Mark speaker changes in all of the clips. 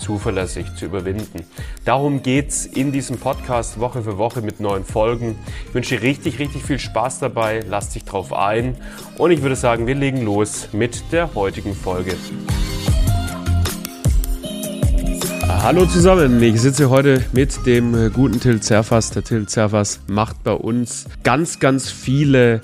Speaker 1: zuverlässig zu überwinden. Darum geht's in diesem Podcast Woche für Woche mit neuen Folgen. Ich wünsche dir richtig, richtig viel Spaß dabei. Lass dich drauf ein. Und ich würde sagen, wir legen los mit der heutigen Folge. Hallo zusammen, ich sitze heute mit dem guten Till Zerfas. Der Till Zerfas macht bei uns ganz, ganz viele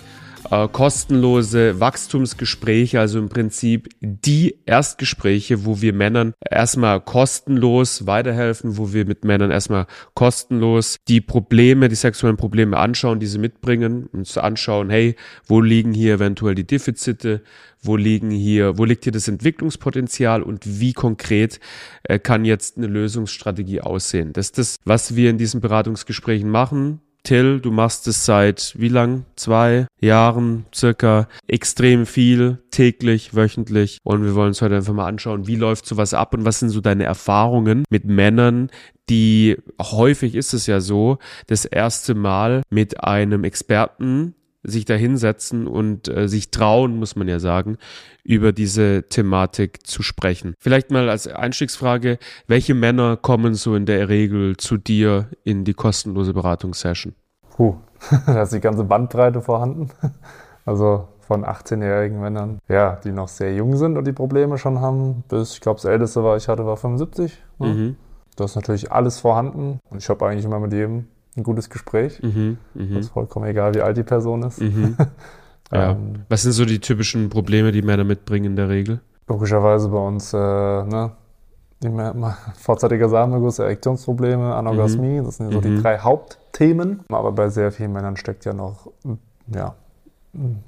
Speaker 1: äh, kostenlose Wachstumsgespräche, also im Prinzip die Erstgespräche, wo wir Männern erstmal kostenlos weiterhelfen, wo wir mit Männern erstmal kostenlos die Probleme, die sexuellen Probleme anschauen, die sie mitbringen, uns anschauen, hey, wo liegen hier eventuell die Defizite, wo liegen hier, wo liegt hier das Entwicklungspotenzial und wie konkret äh, kann jetzt eine Lösungsstrategie aussehen. Das ist das, was wir in diesen Beratungsgesprächen machen. Till, du machst es seit wie lang? Zwei Jahren circa extrem viel, täglich, wöchentlich. Und wir wollen uns heute einfach mal anschauen, wie läuft sowas ab und was sind so deine Erfahrungen mit Männern, die häufig ist es ja so, das erste Mal mit einem Experten sich da hinsetzen und äh, sich trauen, muss man ja sagen, über diese Thematik zu sprechen. Vielleicht mal als Einstiegsfrage, welche Männer kommen so in der Regel zu dir in die kostenlose Beratungssession?
Speaker 2: Puh, da ist die ganze Bandbreite vorhanden. Also von 18-jährigen Männern, ja, die noch sehr jung sind und die Probleme schon haben, bis, ich glaube, das älteste war, ich hatte, war 75. Ne? Mhm. Da ist natürlich alles vorhanden und ich habe eigentlich immer mit jedem ein gutes Gespräch. Mhm, mh. ist vollkommen egal, wie alt die Person ist. Mhm.
Speaker 1: Ja. ähm, Was sind so die typischen Probleme, die Männer mitbringen in der Regel?
Speaker 2: Logischerweise bei uns, äh, ne, vorzeitiger Samenerguss, Erektionsprobleme, Anorgasmie, mhm. das sind so die mhm. drei Hauptthemen. Aber bei sehr vielen Männern steckt ja noch ja,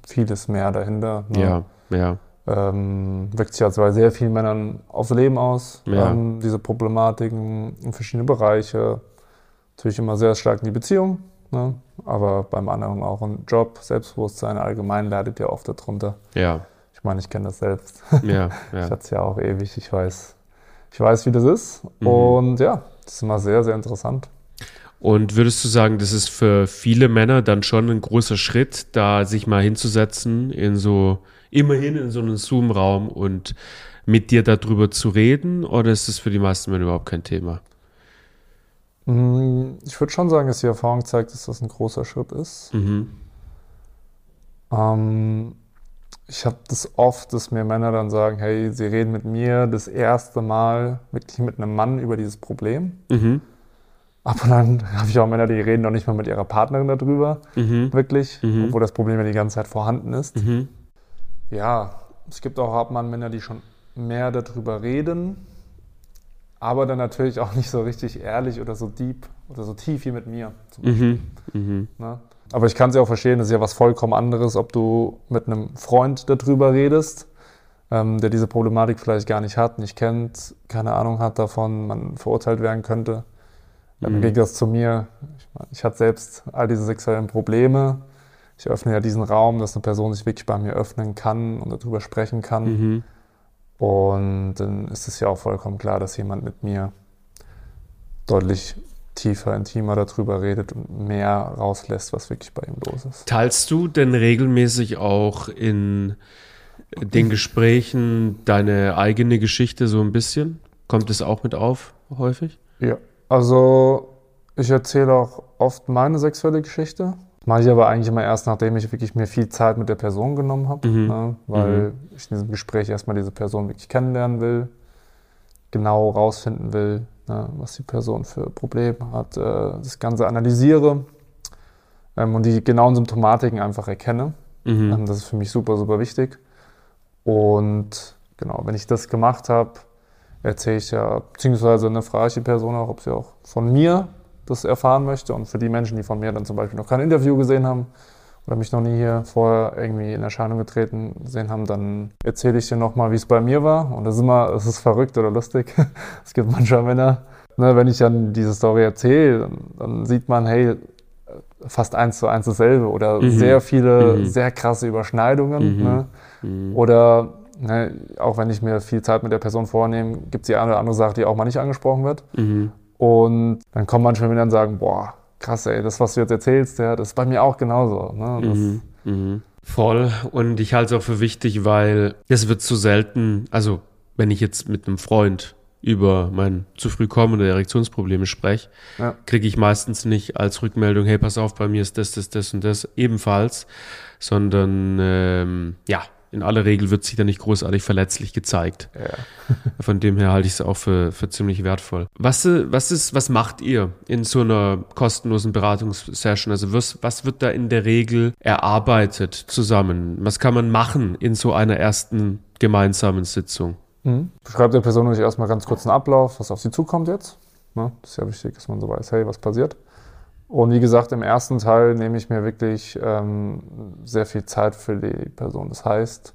Speaker 2: vieles mehr dahinter.
Speaker 1: Ne? Ja, ja.
Speaker 2: Ähm, wirkt sich also bei sehr vielen Männern aufs Leben aus, ja. ähm, diese Problematiken in verschiedene Bereiche natürlich immer sehr stark in die Beziehung, ne? aber beim anderen auch ein Job, Selbstbewusstsein allgemein leidet ja oft darunter.
Speaker 1: Ja.
Speaker 2: Ich meine, ich kenne das selbst. Ja, ja. Ich hatte es ja auch ewig. Ich weiß, ich weiß, wie das ist. Mhm. Und ja, das ist immer sehr, sehr interessant.
Speaker 1: Und würdest du sagen, das ist für viele Männer dann schon ein großer Schritt, da sich mal hinzusetzen in so, immerhin in so einen Zoom-Raum und mit dir darüber zu reden? Oder ist das für die meisten Männer überhaupt kein Thema?
Speaker 2: Ich würde schon sagen, dass die Erfahrung zeigt, dass das ein großer Schritt ist. Mhm. Ähm, ich habe das oft, dass mir Männer dann sagen, hey, sie reden mit mir das erste Mal wirklich mit einem Mann über dieses Problem. Mhm. Aber dann habe ich auch Männer, die reden noch nicht mal mit ihrer Partnerin darüber, mhm. wirklich, mhm. obwohl das Problem ja die ganze Zeit vorhanden ist. Mhm. Ja, es gibt auch Männer, die schon mehr darüber reden, aber dann natürlich auch nicht so richtig ehrlich oder so deep oder so tief wie mit mir. Mhm. Mhm. Ne? Aber ich kann es ja auch verstehen, das ist ja was vollkommen anderes, ob du mit einem Freund darüber redest, ähm, der diese Problematik vielleicht gar nicht hat, nicht kennt, keine Ahnung hat davon, man verurteilt werden könnte. Mhm. Im Gegensatz zu mir, ich, mein, ich hatte selbst all diese sexuellen Probleme. Ich öffne ja diesen Raum, dass eine Person sich wirklich bei mir öffnen kann und darüber sprechen kann. Und dann ist es ja auch vollkommen klar, dass jemand mit mir deutlich tiefer, intimer darüber redet und mehr rauslässt, was wirklich bei ihm los ist.
Speaker 1: Teilst du denn regelmäßig auch in den Gesprächen deine eigene Geschichte so ein bisschen? Kommt es auch mit auf häufig?
Speaker 2: Ja, also ich erzähle auch oft meine sexuelle Geschichte. Mache ich aber eigentlich immer erst, nachdem ich wirklich mir viel Zeit mit der Person genommen habe, mhm. ne? weil mhm. ich in diesem Gespräch erstmal diese Person wirklich kennenlernen will, genau rausfinden will, ne? was die Person für Probleme hat, äh, das Ganze analysiere ähm, und die genauen Symptomatiken einfach erkenne. Mhm. Ähm, das ist für mich super, super wichtig. Und genau, wenn ich das gemacht habe, erzähle ich ja, beziehungsweise ne, frage ich die Person auch, ob sie auch von mir das erfahren möchte. Und für die Menschen, die von mir dann zum Beispiel noch kein Interview gesehen haben oder mich noch nie hier vorher irgendwie in Erscheinung getreten gesehen haben, dann erzähle ich dir nochmal, wie es bei mir war. Und das ist immer, es ist verrückt oder lustig. es gibt manchmal Männer, ne, wenn ich dann diese Story erzähle, dann, dann sieht man, hey, fast eins zu eins dasselbe oder mhm. sehr viele, mhm. sehr krasse Überschneidungen. Mhm. Ne? Mhm. Oder ne, auch wenn ich mir viel Zeit mit der Person vornehme, gibt es die eine oder andere Sache, die auch mal nicht angesprochen wird. Mhm. Und dann kommen manchmal wieder und sagen, boah, krass, ey, das, was du jetzt erzählst, ja, das ist bei mir auch genauso. Ne?
Speaker 1: Mhm. Voll. Und ich halte es auch für wichtig, weil es wird zu selten, also wenn ich jetzt mit einem Freund über mein zu früh kommende Erektionsprobleme spreche, ja. kriege ich meistens nicht als Rückmeldung, hey, pass auf, bei mir ist das, das, das und das ebenfalls, sondern ähm, ja, in aller Regel wird sich da nicht großartig verletzlich gezeigt. Ja. Von dem her halte ich es auch für, für ziemlich wertvoll. Was, was, ist, was macht ihr in so einer kostenlosen Beratungssession? Also was, was wird da in der Regel erarbeitet zusammen? Was kann man machen in so einer ersten gemeinsamen Sitzung?
Speaker 2: Mhm. Beschreibt der Person natürlich erstmal ganz kurz einen Ablauf, was auf sie zukommt jetzt. Ne? Das ist ja wichtig, dass man so weiß, hey, was passiert. Und wie gesagt, im ersten Teil nehme ich mir wirklich ähm, sehr viel Zeit für die Person. Das heißt,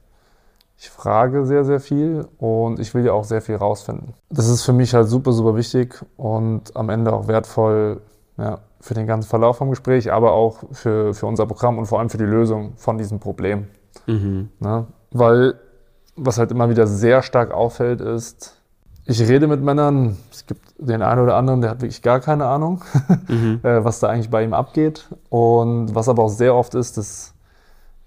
Speaker 2: ich frage sehr, sehr viel und ich will ja auch sehr viel rausfinden. Das ist für mich halt super, super wichtig und am Ende auch wertvoll ja, für den ganzen Verlauf vom Gespräch, aber auch für, für unser Programm und vor allem für die Lösung von diesem Problem. Mhm. Ne? Weil was halt immer wieder sehr stark auffällt, ist, ich rede mit Männern, es gibt den einen oder anderen, der hat wirklich gar keine Ahnung, mhm. Äh, was da eigentlich bei ihm abgeht. Und was aber auch sehr oft ist, das,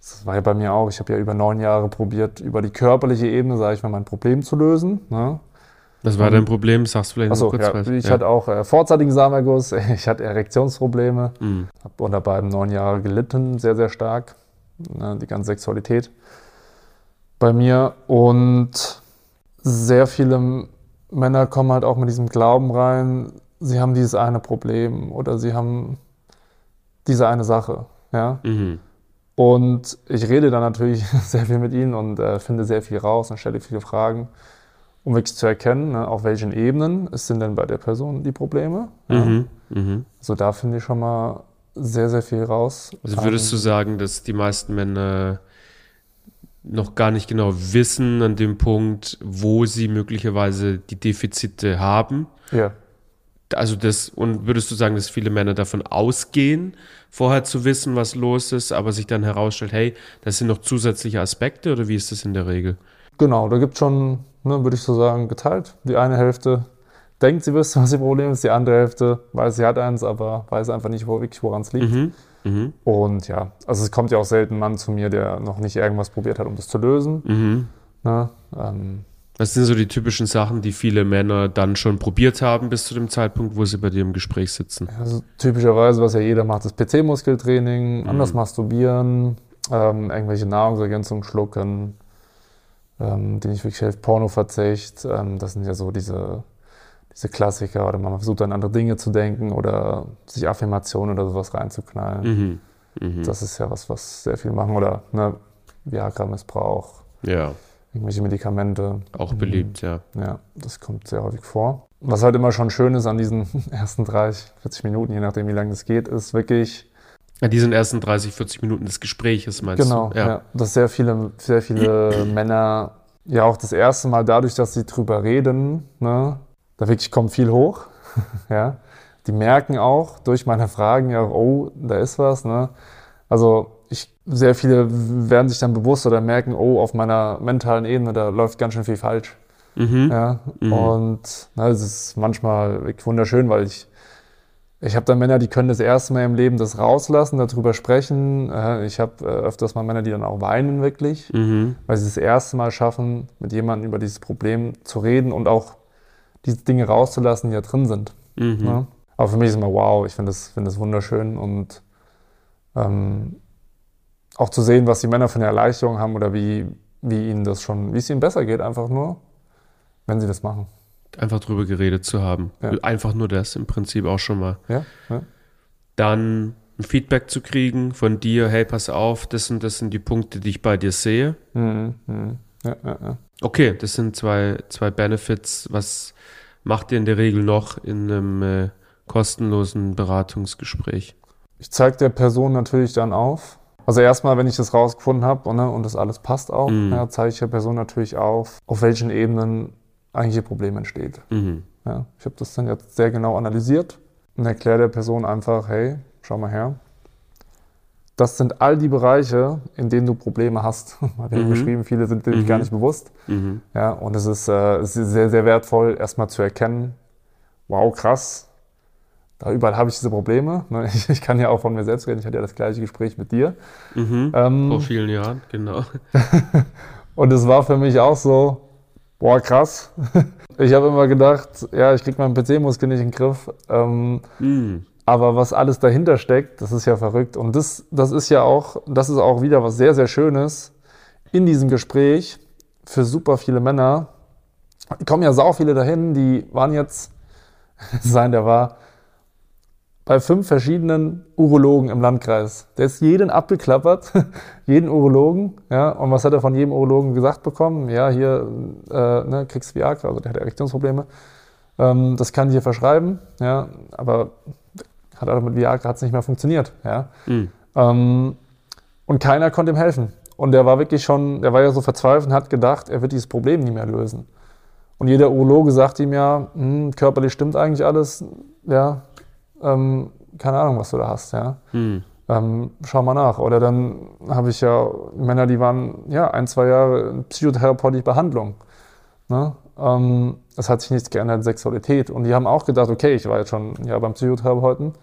Speaker 2: das war ja bei mir auch, ich habe ja über neun Jahre probiert, über die körperliche Ebene, sage ich mal, mein Problem zu lösen. Ne?
Speaker 1: Was war dein Problem? Sagst du vielleicht
Speaker 2: Achso, noch kurz ja, Ich ja. hatte auch äh, vorzeitigen Samenerguss, ich hatte Erektionsprobleme, mhm. habe unter beiden neun Jahre gelitten, sehr, sehr stark, ne, die ganze Sexualität bei mir. Und sehr viele Männer kommen halt auch mit diesem Glauben rein, sie haben dieses eine Problem oder sie haben diese eine Sache. Ja? Mhm. Und ich rede dann natürlich sehr viel mit ihnen und äh, finde sehr viel raus und stelle viele Fragen, um wirklich zu erkennen, ne, auf welchen Ebenen sind denn bei der Person die Probleme. Ja? Mhm. Mhm. Also da finde ich schon mal sehr, sehr viel raus.
Speaker 1: Also würdest du sagen, dass die meisten Männer noch gar nicht genau wissen an dem Punkt, wo sie möglicherweise die Defizite haben. Ja. Also das, und würdest du sagen, dass viele Männer davon ausgehen, vorher zu wissen, was los ist, aber sich dann herausstellt, hey, das sind noch zusätzliche Aspekte oder wie ist das in der Regel?
Speaker 2: Genau, da gibt es schon, ne, würde ich so sagen, geteilt. Die eine Hälfte denkt, sie wüsste, was ihr Problem ist, die andere Hälfte weiß, sie hat eins, aber weiß einfach nicht wo, wirklich, woran es liegt. Mhm. Mhm. Und ja, also es kommt ja auch selten ein Mann zu mir, der noch nicht irgendwas probiert hat, um das zu lösen. Mhm.
Speaker 1: Na, ähm, was sind so die typischen Sachen, die viele Männer dann schon probiert haben bis zu dem Zeitpunkt, wo sie bei dir im Gespräch sitzen?
Speaker 2: Also typischerweise, was ja jeder macht, ist PC-Muskeltraining, mhm. anders masturbieren, ähm, irgendwelche Nahrungsergänzungen schlucken, ähm, die nicht wirklich hilft, Pornoverzicht. Ähm, das sind ja so diese diese Klassiker oder man versucht an andere Dinge zu denken oder sich Affirmationen oder sowas reinzuknallen. Mhm. Mhm. Das ist ja was, was sehr viel machen oder ne, Viagra-Missbrauch. Ja. Irgendwelche Medikamente.
Speaker 1: Auch beliebt, mhm. ja.
Speaker 2: Ja, das kommt sehr häufig vor. Was halt immer schon schön ist an diesen ersten 30, 40 Minuten, je nachdem wie lange es geht, ist wirklich.
Speaker 1: An diesen ersten 30, 40 Minuten des Gesprächs meinst
Speaker 2: genau,
Speaker 1: du?
Speaker 2: Genau, ja. ja. Dass sehr viele, sehr viele Männer ja auch das erste Mal dadurch, dass sie drüber reden, ne, da wirklich kommt viel hoch. ja. Die merken auch durch meine Fragen ja, oh, da ist was. Ne? Also ich, sehr viele werden sich dann bewusst oder merken, oh, auf meiner mentalen Ebene, da läuft ganz schön viel falsch. Mhm. Ja? Mhm. Und na, das ist manchmal wirklich wunderschön, weil ich, ich habe dann Männer, die können das erste Mal im Leben das rauslassen, darüber sprechen. Ich habe äh, öfters mal Männer, die dann auch weinen wirklich, mhm. weil sie das erste Mal schaffen, mit jemandem über dieses Problem zu reden und auch diese Dinge rauszulassen, die da drin sind. Mhm. Ne? Aber für mich ist immer wow, ich finde das, find das wunderschön und ähm, auch zu sehen, was die Männer für eine Erleichterung haben oder wie, wie ihnen das schon, wie es ihnen besser geht, einfach nur, wenn sie das machen.
Speaker 1: Einfach drüber geredet zu haben. Ja. Einfach nur das im Prinzip auch schon mal.
Speaker 2: Ja, ja.
Speaker 1: Dann ein Feedback zu kriegen von dir, hey, pass auf, das und das sind die Punkte, die ich bei dir sehe. Mhm, mh. ja, ja, ja. Okay, das sind zwei, zwei Benefits. Was macht ihr in der Regel noch in einem äh, kostenlosen Beratungsgespräch?
Speaker 2: Ich zeige der Person natürlich dann auf. Also erstmal, wenn ich das rausgefunden habe ne, und das alles passt auch, mhm. ja, zeige ich der Person natürlich auf, auf welchen Ebenen eigentlich ihr Problem entsteht. Mhm. Ja, ich habe das dann jetzt sehr genau analysiert und erkläre der Person einfach, hey, schau mal her, das sind all die Bereiche, in denen du Probleme hast. Wir haben beschrieben, viele sind dir gar nicht bewusst. Ja, und es ist, äh, es ist sehr, sehr wertvoll, erstmal zu erkennen, wow, krass, da überall habe ich diese Probleme. Ne, ich, ich, kann ja auch von mir selbst reden, ich hatte ja das gleiche Gespräch mit dir.
Speaker 1: Mhm, ähm, vor vielen Jahren, genau.
Speaker 2: und es war für mich auch so, boah, krass. Ich habe immer gedacht, ja, ich kriege meinen PC-Muskel nicht in den Griff. Ähm, mhm. Aber was alles dahinter steckt, das ist ja verrückt. Und das, das ist ja auch, das ist auch wieder was sehr, sehr Schönes in diesem Gespräch für super viele Männer. Kommen ja sau viele dahin, die waren jetzt, sein, der war bei fünf verschiedenen Urologen im Landkreis. Der ist jeden abgeklappert, jeden Urologen. Ja, und was hat er von jedem Urologen gesagt bekommen? Ja, hier äh, ne, kriegst Viagra, also der hat Erektionsprobleme. Ähm, das kann ich dir verschreiben, ja, aber hat auch mit Viagra hat's nicht mehr funktioniert. Ja. Mhm. Ähm, und keiner konnte ihm helfen. Und der war wirklich schon, der war ja so verzweifelt und hat gedacht, er wird dieses Problem nie mehr lösen. Und jeder Urologe sagt ihm ja, hm, körperlich stimmt eigentlich alles, ja, ähm, keine Ahnung, was du da hast, ja. Hm. Ähm, schau mal nach. Oder dann habe ich ja Männer, die waren ja ein, zwei Jahre in psychotherapeutische Behandlung. Ne? Ähm, es hat sich nichts geändert in Sexualität. Und die haben auch gedacht, okay, ich war jetzt schon ja, beim Psychotherapeuten,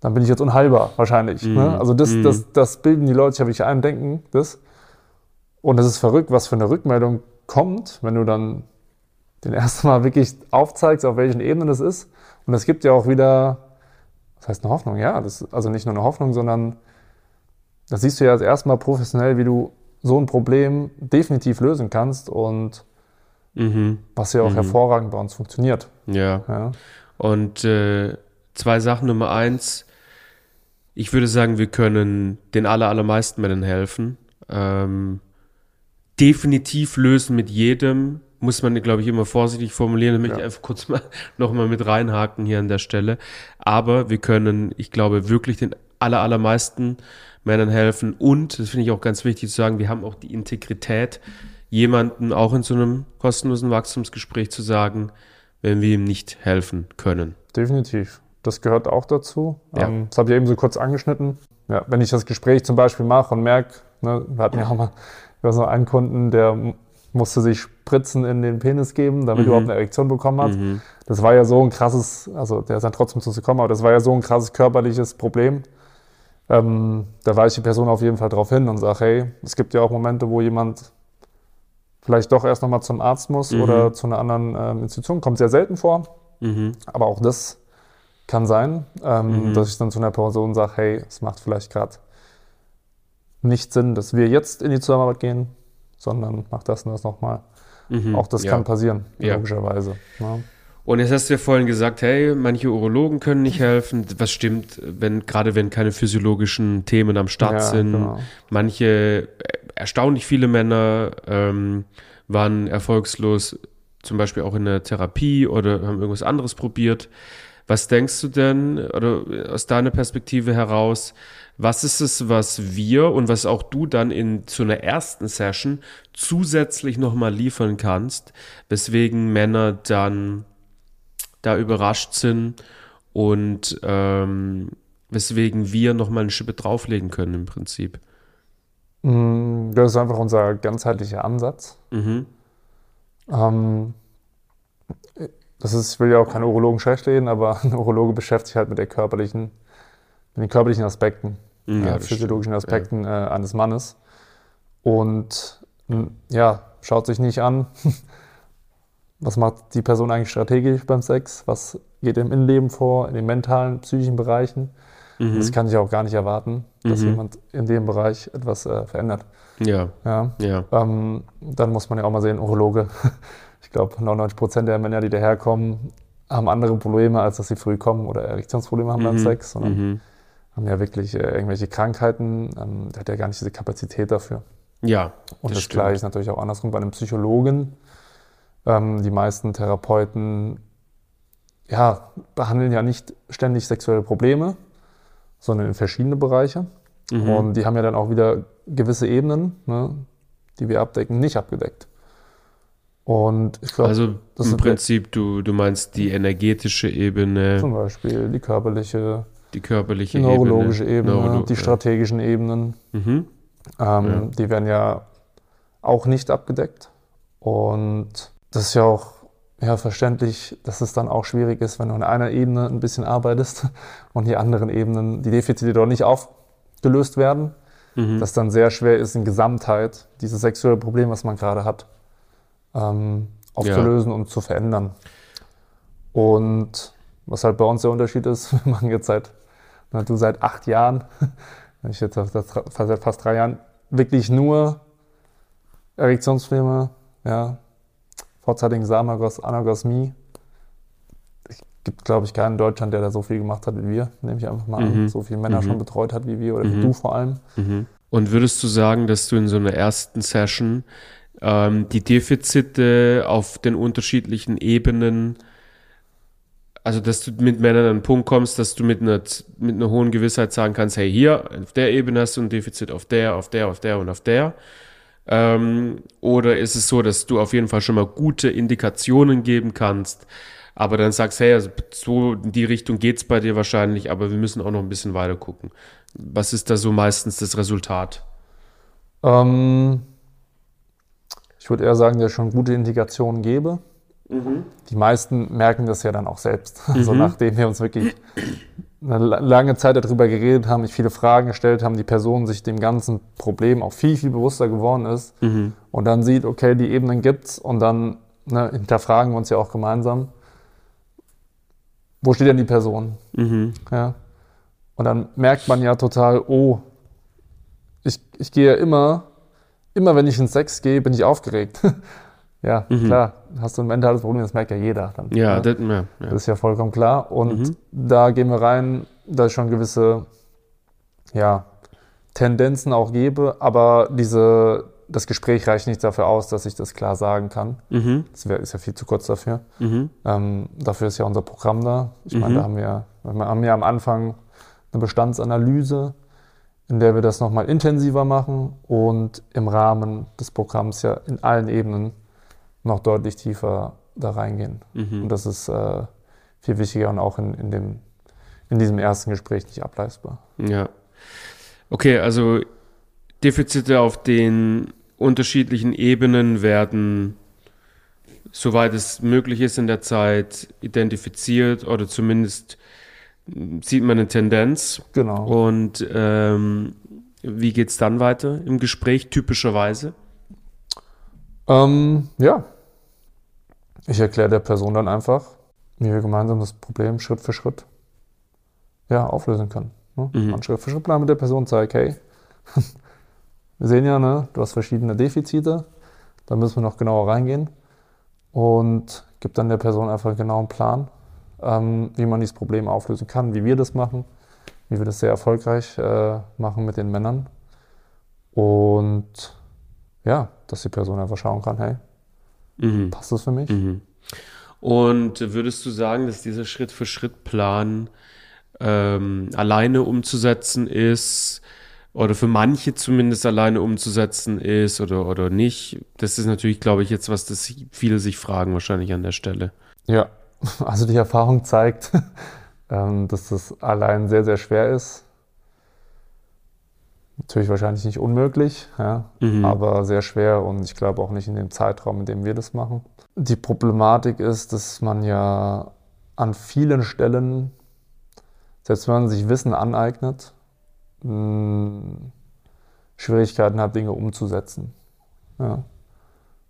Speaker 2: dann bin ich jetzt unheilbar, wahrscheinlich. Mm. Ne? Also das, mm. das, das bilden die Leute ja wirklich ein, denken das. Und es ist verrückt, was für eine Rückmeldung kommt, wenn du dann den ersten Mal wirklich aufzeigst, auf welchen Ebenen das ist. Und es gibt ja auch wieder, was heißt eine Hoffnung? Ja, das also nicht nur eine Hoffnung, sondern das siehst du ja als erstmal professionell, wie du so ein Problem definitiv lösen kannst und mhm. was ja auch mhm. hervorragend bei uns funktioniert.
Speaker 1: Ja. ja. Und äh, zwei Sachen. Nummer eins, ich würde sagen, wir können den aller, allermeisten Männern helfen. Ähm, definitiv lösen mit jedem muss man, glaube ich, immer vorsichtig formulieren. Da möchte ich einfach kurz mal nochmal mit reinhaken hier an der Stelle. Aber wir können, ich glaube, wirklich den aller, allermeisten Männern helfen. Und, das finde ich auch ganz wichtig zu sagen, wir haben auch die Integrität, jemanden auch in so einem kostenlosen Wachstumsgespräch zu sagen, wenn wir ihm nicht helfen können.
Speaker 2: Definitiv. Das gehört auch dazu. Ja. Ähm, das habe ich eben so kurz angeschnitten. Ja, wenn ich das Gespräch zum Beispiel mache und merke, ne, wir hatten ja auch mal über so einen Kunden, der musste sich Spritzen in den Penis geben, damit mhm. er überhaupt eine Erektion bekommen hat. Mhm. Das war ja so ein krasses, also der ist dann trotzdem zu uns gekommen, aber das war ja so ein krasses körperliches Problem. Ähm, da weist die Person auf jeden Fall darauf hin und sagt, hey, es gibt ja auch Momente, wo jemand vielleicht doch erst nochmal zum Arzt muss mhm. oder zu einer anderen ähm, Institution. Kommt sehr selten vor, mhm. aber auch das kann sein, ähm, mhm. dass ich dann zu einer Person sage, hey, es macht vielleicht gerade nicht Sinn, dass wir jetzt in die Zusammenarbeit gehen, sondern mach das und das nochmal. Mhm, auch das ja. kann passieren, ja. logischerweise. Ja.
Speaker 1: Und jetzt hast du ja vorhin gesagt, hey, manche Urologen können nicht helfen. Was stimmt, wenn, gerade wenn keine physiologischen Themen am Start ja, sind. Genau. Manche, erstaunlich viele Männer ähm, waren erfolgslos, zum Beispiel auch in der Therapie oder haben irgendwas anderes probiert. Was denkst du denn, oder aus deiner Perspektive heraus, was ist es, was wir und was auch du dann in zu einer ersten Session zusätzlich nochmal liefern kannst, weswegen Männer dann da überrascht sind und ähm, weswegen wir nochmal eine Schippe drauflegen können im Prinzip?
Speaker 2: Mm, das ist einfach unser ganzheitlicher Ansatz. Mhm. Ähm, das ist, ich will ja auch keine Urologen schlecht reden, aber ein Urologe beschäftigt sich halt mit der körperlichen mit den körperlichen Aspekten, mhm, ja, äh, physiologischen Aspekten ja. äh, eines Mannes. Und ja, schaut sich nicht an, was macht die Person eigentlich strategisch beim Sex, was geht im Innenleben vor, in den mentalen, psychischen Bereichen. Mhm. Das kann ich auch gar nicht erwarten, dass mhm. jemand in dem Bereich etwas äh, verändert.
Speaker 1: Ja.
Speaker 2: ja. ja. Ähm, dann muss man ja auch mal sehen, Urologe. Ich glaube, 99 Prozent der Männer, die daherkommen, haben andere Probleme, als dass sie früh kommen oder Erektionsprobleme haben mhm. beim Sex, sondern mhm haben ja wirklich äh, irgendwelche Krankheiten, ähm, der hat ja gar nicht diese Kapazität dafür.
Speaker 1: Ja.
Speaker 2: Und das, das Gleiche ist natürlich auch andersrum bei einem Psychologen. Ähm, die meisten Therapeuten ja, behandeln ja nicht ständig sexuelle Probleme, sondern in verschiedene Bereiche. Mhm. Und die haben ja dann auch wieder gewisse Ebenen, ne, die wir abdecken, nicht abgedeckt. Und ich glaube,
Speaker 1: also im Prinzip, du, du meinst die energetische Ebene.
Speaker 2: Zum Beispiel die körperliche,
Speaker 1: Die körperliche
Speaker 2: die neurologische Ebene,
Speaker 1: Neurolo
Speaker 2: die
Speaker 1: ja.
Speaker 2: strategischen Ebenen.
Speaker 1: Mhm.
Speaker 2: Ähm,
Speaker 1: Ja.
Speaker 2: Die werden ja auch nicht abgedeckt. Und das ist ja auch ja, verständlich, dass es dann auch schwierig ist, wenn du in einer Ebene ein bisschen arbeitest und die anderen Ebenen, die Defizite dort nicht aufgelöst werden,
Speaker 1: Mhm.
Speaker 2: dass dann sehr schwer ist, in Gesamtheit dieses sexuelle Problem, was man gerade hat, ähm, aufzulösen und zu verändern. Und was halt bei uns der Unterschied ist, wir machen jetzt seit, na, du seit acht Jahren, ich jetzt seit seit fast drei Jahren, wirklich nur Erektionsprobleme, ja, vorzeitigen Samenerguss, Anorgasmie. Es gibt, glaube ich, keinen in Deutschland, der da so viel gemacht hat wie wir, nehme ich einfach mal
Speaker 1: Mhm.
Speaker 2: an, so viele Männer
Speaker 1: Mhm.
Speaker 2: schon betreut hat wie wir oder wie
Speaker 1: Mhm.
Speaker 2: du vor allem.
Speaker 1: Mhm. Und würdest du sagen, dass du in so einer ersten Session ähm, die Defizite auf den unterschiedlichen Ebenen, also dass du mit Männern an einen Punkt kommst, dass du mit einer, mit einer hohen Gewissheit sagen kannst, hey, hier, auf der Ebene hast du ein Defizit, auf der, auf der, auf der und auf der. Ähm, oder ist es so, dass du auf jeden Fall schon mal gute Indikationen geben kannst, aber dann sagst, hey, also so in die Richtung geht's bei dir wahrscheinlich, aber wir müssen auch noch ein bisschen weiter gucken. Was ist da so meistens das Resultat?
Speaker 2: Ähm, ich würde eher sagen, dass ich schon gute Indikationen gebe. Die meisten merken das ja dann auch selbst. Also
Speaker 1: Mhm.
Speaker 2: nachdem wir uns wirklich eine la- lange Zeit darüber geredet haben, ich viele Fragen gestellt haben, die Person sich dem ganzen Problem auch viel, viel bewusster geworden ist
Speaker 1: Mhm.
Speaker 2: und dann sieht, okay, die Ebenen gibt's und dann ne, hinterfragen wir uns ja auch gemeinsam, wo steht denn die Person?
Speaker 1: Mhm.
Speaker 2: Ja. Und dann merkt man ja total, oh, ich, ich gehe ja immer, immer wenn ich in Sex gehe, bin ich aufgeregt. ja,
Speaker 1: Mhm.
Speaker 2: klar, hast du ein mentales Problem, das merkt ja jeder. Dann,
Speaker 1: Ja,
Speaker 2: ne?
Speaker 1: das, ja,
Speaker 2: das
Speaker 1: ja.
Speaker 2: ist ja vollkommen klar. Und
Speaker 1: Mhm.
Speaker 2: da gehen wir rein, da ich schon gewisse ja, Tendenzen auch gebe, aber diese, das Gespräch reicht nicht dafür aus, dass ich das klar sagen kann.
Speaker 1: Mhm.
Speaker 2: Das wär, ist ja viel zu kurz dafür.
Speaker 1: Mhm.
Speaker 2: Ähm, dafür ist ja unser Programm da. Ich meine,
Speaker 1: Mhm.
Speaker 2: da haben wir, wir haben ja am Anfang eine Bestandsanalyse, in der wir das nochmal intensiver machen und im Rahmen des Programms ja in allen Ebenen noch deutlich tiefer da reingehen.
Speaker 1: Mhm.
Speaker 2: Und das ist äh, viel wichtiger und auch in, in, dem, in diesem ersten Gespräch nicht ableistbar.
Speaker 1: Ja. Okay, also Defizite auf den unterschiedlichen Ebenen werden, soweit es möglich ist in der Zeit, identifiziert oder zumindest mm, sieht man eine Tendenz.
Speaker 2: Genau.
Speaker 1: Und ähm, wie geht's dann weiter im Gespräch typischerweise?
Speaker 2: Ähm, ja. Ich erkläre der Person dann einfach, wie wir gemeinsam das Problem Schritt für Schritt ja, auflösen können. Ne?
Speaker 1: Mhm.
Speaker 2: Man Schritt für Schritt Plan mit der Person zeigt, hey, wir sehen ja, ne, du hast verschiedene Defizite, da müssen wir noch genauer reingehen und gibt dann der Person einfach einen genauen Plan, ähm, wie man dieses Problem auflösen kann, wie wir das machen, wie wir das sehr erfolgreich äh, machen mit den Männern und ja, dass die Person einfach schauen kann, hey,
Speaker 1: Mhm.
Speaker 2: passt das für mich?
Speaker 1: Mhm. Und würdest du sagen, dass dieser Schritt-für-Schritt-Plan ähm, alleine umzusetzen ist oder für manche zumindest alleine umzusetzen ist oder, oder nicht? Das ist natürlich, glaube ich, jetzt was, das viele sich fragen wahrscheinlich an der Stelle.
Speaker 2: Ja, also die Erfahrung zeigt, ähm, dass das allein sehr, sehr schwer ist. Natürlich wahrscheinlich nicht unmöglich, ja,
Speaker 1: Mhm.
Speaker 2: aber sehr schwer und ich glaube auch nicht in dem Zeitraum, in dem wir das machen. Die Problematik ist, dass man ja an vielen Stellen, selbst wenn man sich Wissen aneignet, mh, Schwierigkeiten hat, Dinge umzusetzen. Ja.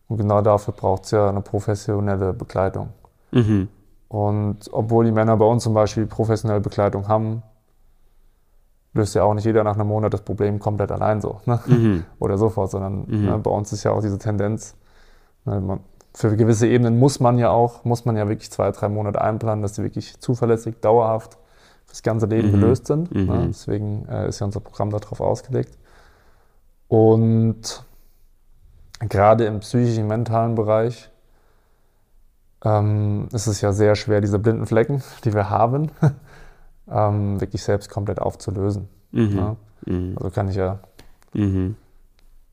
Speaker 2: Und genau dafür braucht es ja eine professionelle Begleitung.
Speaker 1: Mhm.
Speaker 2: Und obwohl die Männer bei uns zum Beispiel professionelle Begleitung haben, löst ja auch nicht jeder nach einem Monat das Problem komplett allein so. Ne?
Speaker 1: Mhm.
Speaker 2: Oder sofort, sondern
Speaker 1: Mhm.
Speaker 2: ne, bei uns ist ja auch diese Tendenz, ne, man, für gewisse Ebenen muss man ja auch, muss man ja wirklich zwei, drei Monate einplanen, dass die wirklich zuverlässig, dauerhaft fürs ganze Leben
Speaker 1: Mhm.
Speaker 2: gelöst sind.
Speaker 1: Mhm.
Speaker 2: Ne? Deswegen äh, ist ja unser Programm darauf ausgelegt. Und gerade im psychischen, mentalen Bereich ähm, ist es ja sehr schwer, diese blinden Flecken, die wir haben, ähm, wirklich selbst komplett aufzulösen.
Speaker 1: Mhm.
Speaker 2: Ja?
Speaker 1: Mhm.
Speaker 2: Also kann ich ja,
Speaker 1: Mhm.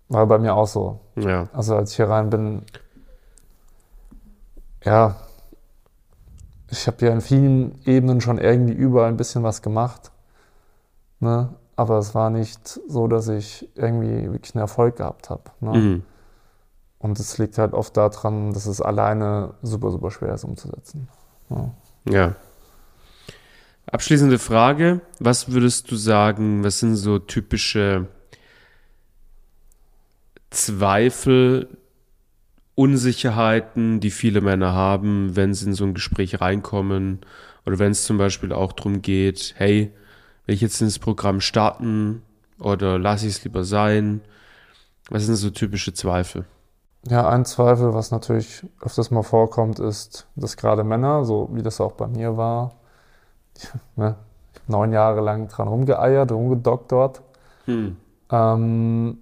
Speaker 2: war bei mir auch so.
Speaker 1: Ja.
Speaker 2: Also als ich hier rein bin, ja, ich habe ja in vielen Ebenen schon irgendwie überall ein bisschen was gemacht. Ne? Aber es war nicht so, dass ich irgendwie wirklich einen Erfolg gehabt habe. Ne?
Speaker 1: Mhm.
Speaker 2: Und es liegt halt oft daran, dass es alleine super, super schwer ist umzusetzen. Ja.
Speaker 1: Ja. Abschließende Frage. Was würdest du sagen, was sind so typische Zweifel, Unsicherheiten, die viele Männer haben, wenn sie in so ein Gespräch reinkommen oder wenn es zum Beispiel auch darum geht, hey, will ich jetzt ins Programm starten oder lasse ich es lieber sein? Was sind so typische Zweifel?
Speaker 2: Ja, ein Zweifel, was natürlich öfters mal vorkommt, ist, dass gerade Männer, so wie das auch bei mir war, ne, neun Jahre lang dran rumgeeiert, rumgedoktort,
Speaker 1: Hm.
Speaker 2: ähm,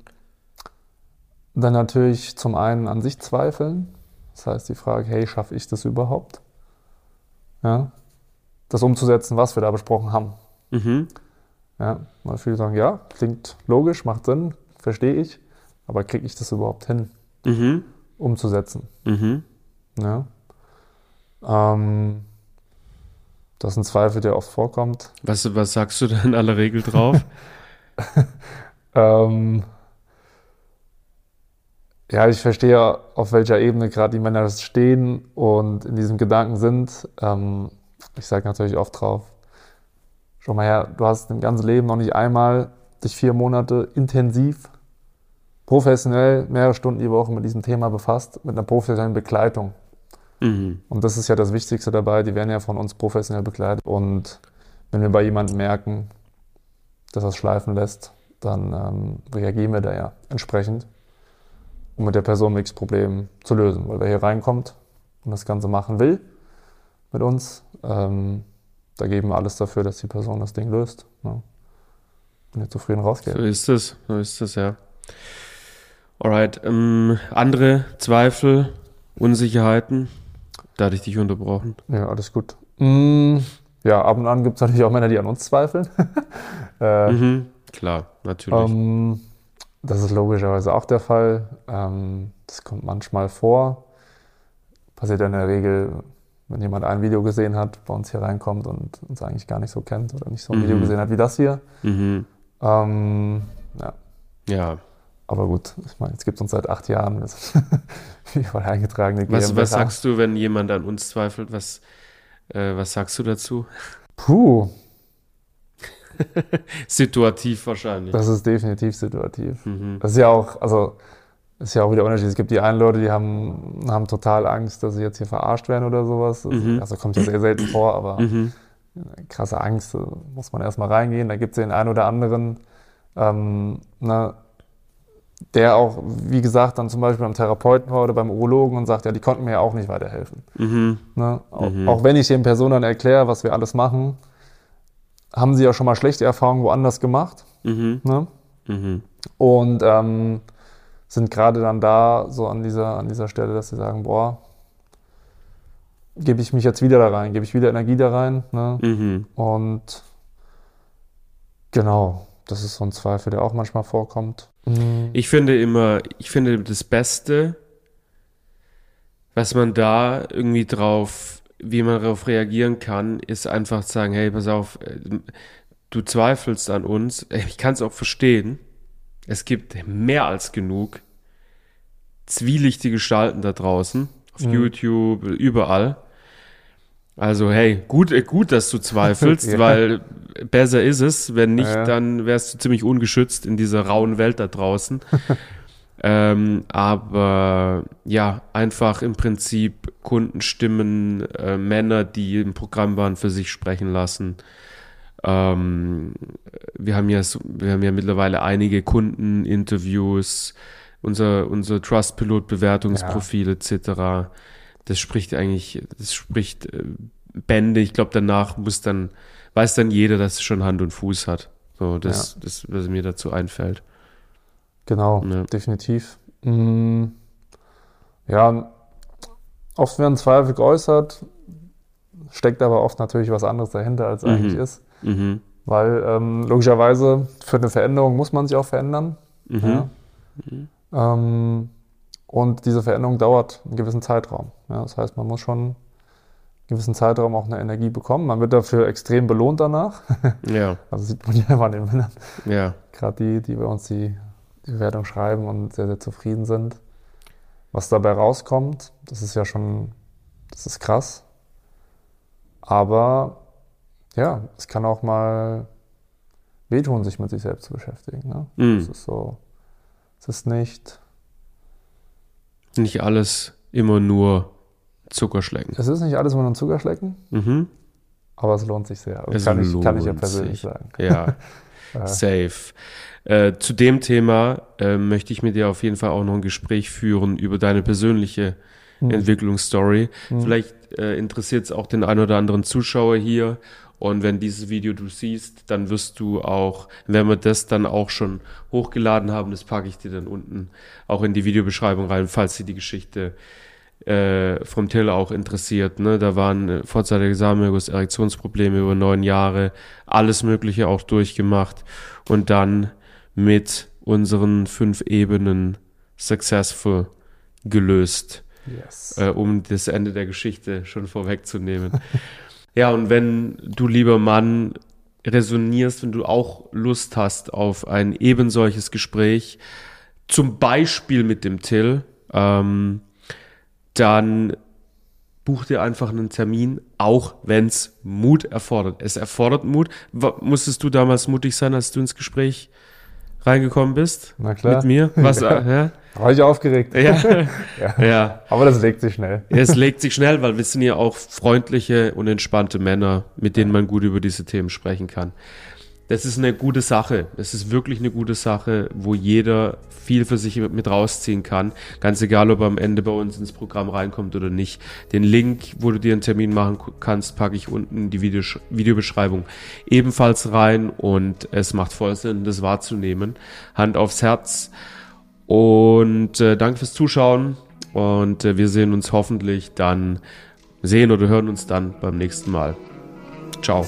Speaker 2: dann natürlich zum einen an sich zweifeln. Das heißt die Frage, hey, schaffe ich das überhaupt? Ja, das umzusetzen, was wir da besprochen haben.
Speaker 1: Mhm.
Speaker 2: Ja, weil viele sagen, ja, klingt logisch, macht Sinn, verstehe ich, aber kriege ich das überhaupt hin,
Speaker 1: Mhm.
Speaker 2: umzusetzen?
Speaker 1: Mhm.
Speaker 2: Ja. Ähm, das ist ein Zweifel, der oft vorkommt.
Speaker 1: Was, was sagst du da in aller Regel drauf?
Speaker 2: Ähm, ja, ich verstehe, auf welcher Ebene gerade die Männer stehen und in diesem Gedanken sind. Ähm, ich sage natürlich oft drauf, schau mal her, du hast im ganzen Leben noch nicht einmal dich vier Monate intensiv, professionell, mehrere Stunden die Woche mit diesem Thema befasst, mit einer professionellen Begleitung.
Speaker 1: Mhm.
Speaker 2: Und das ist ja das Wichtigste dabei, die werden ja von uns professionell begleitet. Und wenn wir bei jemandem merken, dass er es schleifen lässt, dann ähm, reagieren wir da ja entsprechend, um mit der Person das Problem zu lösen. Weil wer hier reinkommt und das Ganze machen will mit uns, ähm, da geben wir alles dafür, dass die Person das Ding löst. Ne? Und ihr zufrieden rausgeht.
Speaker 1: So ist es, so ist es, ja. Alright, ähm, andere Zweifel, Unsicherheiten? Da hatte ich dich unterbrochen.
Speaker 2: Ja, alles gut. Mm, ja, ab und an gibt es natürlich auch Männer, die an uns zweifeln. äh,
Speaker 1: Mhm. Klar, natürlich.
Speaker 2: Ähm, das ist logischerweise auch der Fall. Ähm, das kommt manchmal vor. Passiert ja in der Regel, wenn jemand ein Video gesehen hat, bei uns hier reinkommt und uns eigentlich gar nicht so kennt oder nicht so ein
Speaker 1: Mhm.
Speaker 2: Video gesehen hat wie das hier.
Speaker 1: Mhm.
Speaker 2: Ähm, ja,
Speaker 1: Ja.
Speaker 2: Aber gut, ich meine, jetzt gibt es uns seit acht Jahren. Überall eingetragene
Speaker 1: Was,
Speaker 2: GmbH.
Speaker 1: was sagst du, wenn jemand an uns zweifelt? Was, äh, was sagst du dazu?
Speaker 2: Puh,
Speaker 1: Situativ wahrscheinlich.
Speaker 2: das ist definitiv situativ.
Speaker 1: Mhm.
Speaker 2: Das ist ja auch, also ist ja auch wieder unterschiedlich. Es gibt die einen Leute, die haben, haben total Angst, dass sie jetzt hier verarscht werden oder sowas. Das,
Speaker 1: Mhm.
Speaker 2: Also kommt ja sehr selten vor, aber
Speaker 1: Mhm.
Speaker 2: krasse Angst, da muss man erstmal reingehen. Da gibt es den einen oder anderen, ähm, ne, der auch, wie gesagt, dann zum Beispiel beim Therapeuten war oder beim Urologen und sagt, ja, die konnten mir ja auch nicht weiterhelfen.
Speaker 1: Mhm.
Speaker 2: Ne? Auch,
Speaker 1: Mhm.
Speaker 2: auch wenn ich den Personen dann erkläre, was wir alles machen, haben sie ja schon mal schlechte Erfahrungen woanders gemacht.
Speaker 1: Mhm.
Speaker 2: Ne?
Speaker 1: Mhm.
Speaker 2: Und ähm, sind gerade dann da so an dieser, an dieser Stelle, dass sie sagen, boah, gebe ich mich jetzt wieder da rein, gebe ich wieder Energie da rein. Ne?
Speaker 1: Mhm.
Speaker 2: Und genau, das ist so ein Zweifel, der auch manchmal vorkommt. Mhm.
Speaker 1: Ich finde immer, ich finde das Beste, was man da irgendwie drauf, wie man darauf reagieren kann, ist einfach sagen, hey, pass auf, äh, du zweifelst an uns. Äh, Ich kann es auch verstehen. Es gibt mehr als genug zwielichtige Gestalten da draußen, auf
Speaker 2: Mhm.
Speaker 1: YouTube, überall. Also hey, gut, äh, gut, dass du zweifelst,
Speaker 2: Ja.
Speaker 1: weil besser ist es. Wenn nicht,
Speaker 2: Ja.
Speaker 1: dann wärst du ziemlich ungeschützt in dieser rauen Welt da draußen. ähm, aber ja, einfach im Prinzip Kundenstimmen, äh, Männer, die im Programm waren, für sich sprechen lassen. Ähm, wir haben ja, wir haben ja mittlerweile einige Kundeninterviews, unser, unser Trust-Pilot-Bewertungsprofil etc. Das spricht eigentlich, das spricht äh, Bände. Ich glaube, danach muss dann, weiß dann jeder, dass es schon Hand und Fuß hat. So, das, das, was mir dazu einfällt.
Speaker 2: Genau,
Speaker 1: Ja.
Speaker 2: definitiv. Mhm. Ja, oft werden Zweifel geäußert, steckt aber oft natürlich was anderes dahinter, als
Speaker 1: Mhm.
Speaker 2: eigentlich ist.
Speaker 1: Mhm.
Speaker 2: Weil ähm, logischerweise für eine Veränderung muss man sich auch verändern.
Speaker 1: Mhm.
Speaker 2: Ja. Ähm, und diese Veränderung dauert einen gewissen Zeitraum. Ja, das heißt, man muss schon gewissen Zeitraum auch eine Energie bekommen. Man wird dafür extrem belohnt danach.
Speaker 1: Ja.
Speaker 2: Also sieht man ja immer an den Männern.
Speaker 1: Ja.
Speaker 2: Gerade die, die bei uns die, die Bewertung schreiben und sehr, sehr zufrieden sind. Was dabei rauskommt, das ist ja schon, das ist krass. Aber ja, es kann auch mal wehtun, sich mit sich selbst zu beschäftigen. Ne?
Speaker 1: Mhm.
Speaker 2: Es ist so, es ist nicht,
Speaker 1: Nicht alles immer nur Zuckerschlecken.
Speaker 2: es ist nicht alles nur ein Zuckerschlecken,
Speaker 1: Mhm.
Speaker 2: aber es lohnt sich sehr. Das
Speaker 1: Es
Speaker 2: kann, ich, kann ich ja
Speaker 1: lohnt
Speaker 2: persönlich
Speaker 1: sich.
Speaker 2: sagen.
Speaker 1: Ja, safe. Äh, zu dem Thema äh, möchte ich mit dir auf jeden Fall auch noch ein Gespräch führen über deine persönliche
Speaker 2: hm.
Speaker 1: Entwicklungsstory.
Speaker 2: Hm.
Speaker 1: Vielleicht äh, interessiert es auch den ein oder anderen Zuschauer hier. Und wenn dieses Video du siehst, dann wirst du auch, wenn wir das dann auch schon hochgeladen haben, das packe ich dir dann unten auch in die Videobeschreibung rein, falls dir die Geschichte äh, vom Till auch interessiert. Ne? Da waren äh, vorzeitige Samenerguss, Erektionsprobleme über neun Jahre, alles Mögliche auch durchgemacht und dann mit unseren fünf Ebenen successful gelöst
Speaker 2: Yes.
Speaker 1: äh, um das Ende der Geschichte schon vorwegzunehmen. ja, und wenn du, lieber Mann, resonierst, wenn du auch Lust hast auf ein eben solches Gespräch, zum Beispiel mit dem Till, ähm, dann buch dir einfach einen Termin, auch wenn es Mut erfordert. Es erfordert Mut. Wa- Musstest du damals mutig sein, als du ins Gespräch reingekommen bist?
Speaker 2: Na klar.
Speaker 1: Mit mir? Was?
Speaker 2: Ja.
Speaker 1: ja?
Speaker 2: Da war ich aufgeregt.
Speaker 1: Ja.
Speaker 2: Ja.
Speaker 1: ja.
Speaker 2: Aber das legt sich schnell.
Speaker 1: Es legt sich schnell, weil wir sind ja auch freundliche und entspannte Männer, mit denen man gut über diese Themen sprechen kann. Das ist eine gute Sache. Es ist wirklich eine gute Sache, wo jeder viel für sich mit rausziehen kann. Ganz egal, ob er am Ende bei uns ins Programm reinkommt oder nicht. Den Link, wo du dir einen Termin machen kannst, packe ich unten in die Videosch Videobeschreibung ebenfalls rein und es macht voll Sinn, das wahrzunehmen. Hand aufs Herz. Und äh, danke fürs Zuschauen und äh, wir sehen uns hoffentlich dann, sehen oder hören uns dann beim nächsten Mal. Ciao.